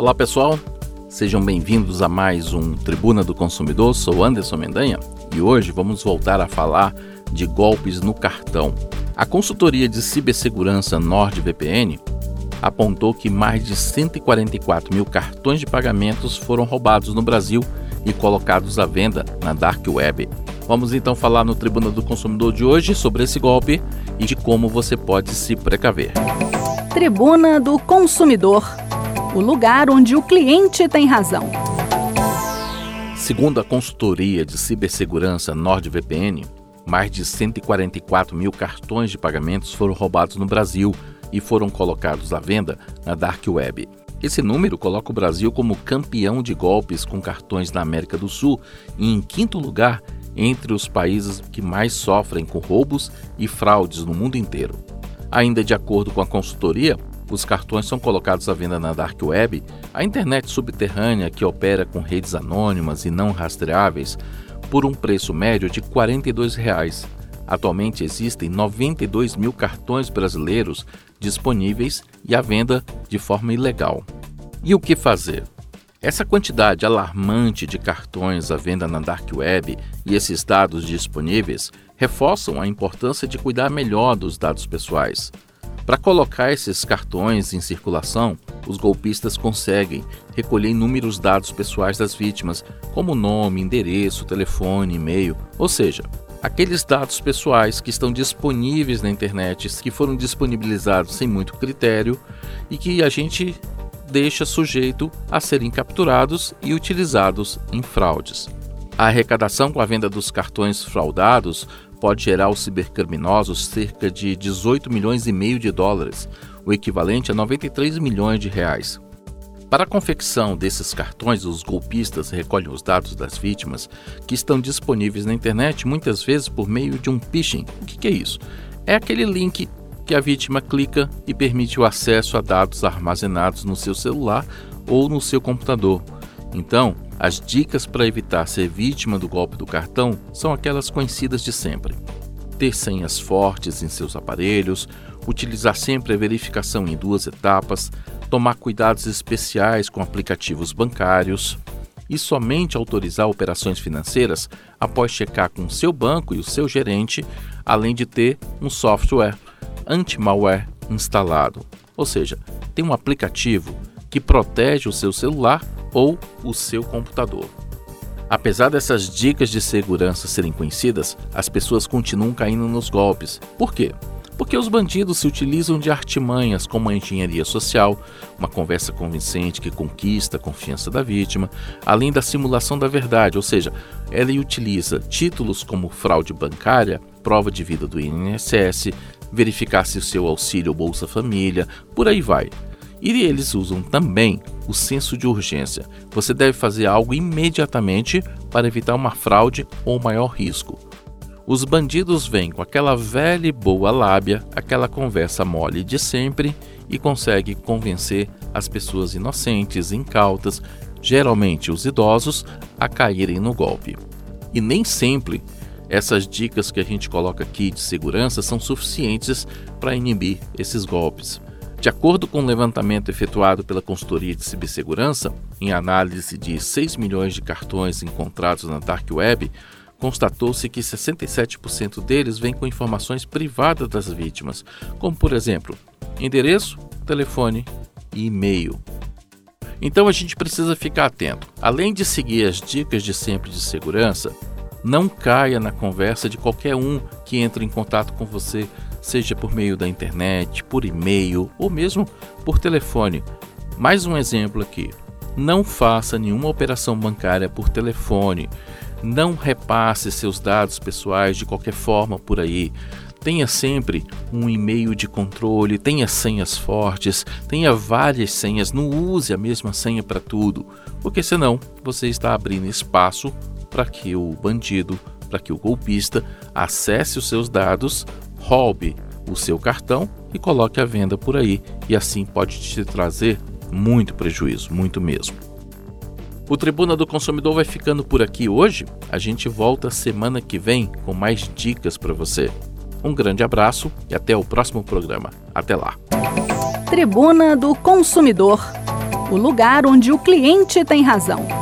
Olá pessoal, sejam bem-vindos a mais um Tribuna do Consumidor. Sou Anderson Mendanha e hoje vamos voltar a falar de golpes no cartão. A consultoria de cibersegurança NordVPN apontou que mais de 144 mil cartões de pagamentos foram roubados no Brasil e colocados à venda na Dark Web. Vamos então falar no Tribuna do Consumidor de hoje sobre esse golpe e de como você pode se precaver. Tribuna do Consumidor o lugar onde o cliente tem razão. Segundo a consultoria de cibersegurança NordVPN, mais de 144 mil cartões de pagamentos foram roubados no Brasil e foram colocados à venda na Dark Web. Esse número coloca o Brasil como campeão de golpes com cartões na América do Sul e em quinto lugar entre os países que mais sofrem com roubos e fraudes no mundo inteiro. Ainda de acordo com a consultoria, os cartões são colocados à venda na Dark Web, a internet subterrânea que opera com redes anônimas e não rastreáveis, por um preço médio de 42 reais. Atualmente existem 92 mil cartões brasileiros disponíveis e à venda de forma ilegal. E o que fazer? Essa quantidade alarmante de cartões à venda na Dark Web e esses dados disponíveis reforçam a importância de cuidar melhor dos dados pessoais. Para colocar esses cartões em circulação, os golpistas conseguem recolher inúmeros dados pessoais das vítimas, como nome, endereço, telefone, e-mail, ou seja, aqueles dados pessoais que estão disponíveis na internet, que foram disponibilizados sem muito critério e que a gente deixa sujeito a serem capturados e utilizados em fraudes. A arrecadação com a venda dos cartões fraudados pode gerar aos cibercriminosos cerca de 18 milhões e meio de dólares, o equivalente a 93 milhões de reais. Para a confecção desses cartões, os golpistas recolhem os dados das vítimas que estão disponíveis na internet, muitas vezes por meio de um phishing. O que é isso? É aquele link que a vítima clica e permite o acesso a dados armazenados no seu celular ou no seu computador. Então, as dicas para evitar ser vítima do golpe do cartão são aquelas conhecidas de sempre. Ter senhas fortes em seus aparelhos, utilizar sempre a verificação em duas etapas, tomar cuidados especiais com aplicativos bancários e somente autorizar operações financeiras após checar com seu banco e o seu gerente, além de ter um software anti-malware instalado. Ou seja, tem um aplicativo que protege o seu celular ou o seu computador. Apesar dessas dicas de segurança serem conhecidas, as pessoas continuam caindo nos golpes. Por quê? Porque os bandidos se utilizam de artimanhas como a engenharia social, uma conversa convincente que conquista a confiança da vítima, além da simulação da verdade, ou seja, ela utiliza títulos como fraude bancária, prova de vida do INSS, verificar se o seu auxílio ou Bolsa Família, por aí vai. E eles usam também o senso de urgência. Você deve fazer algo imediatamente para evitar uma fraude ou maior risco. Os bandidos vêm com aquela velha e boa lábia, aquela conversa mole de sempre e conseguem convencer as pessoas inocentes, incautas, geralmente os idosos, a caírem no golpe. E nem sempre essas dicas que a gente coloca aqui de segurança são suficientes para inibir esses golpes. De acordo com um levantamento efetuado pela consultoria de cibersegurança, em análise de 6 milhões de cartões encontrados na Dark Web, constatou-se que 67% deles vêm com informações privadas das vítimas, como por exemplo, endereço, telefone e e-mail. Então a gente precisa ficar atento. Além de seguir as dicas de sempre de segurança, não caia na conversa de qualquer um que entre em contato com você seja por meio da internet, por e-mail ou mesmo por telefone. Mais um exemplo aqui: não faça nenhuma operação bancária por telefone. Não repasse seus dados pessoais de qualquer forma por aí. Tenha sempre um e-mail de controle, tenha senhas fortes, tenha várias senhas, não use a mesma senha para tudo, porque senão você está abrindo espaço para que o bandido, para que o golpista acesse os seus dados roube o seu cartão e coloque à venda por aí, e assim pode te trazer muito prejuízo, muito mesmo. O Tribuna do Consumidor vai ficando por aqui hoje. A gente volta semana que vem com mais dicas para você. Um grande abraço e até o próximo programa. Até lá. Tribuna do Consumidor o lugar onde o cliente tem razão.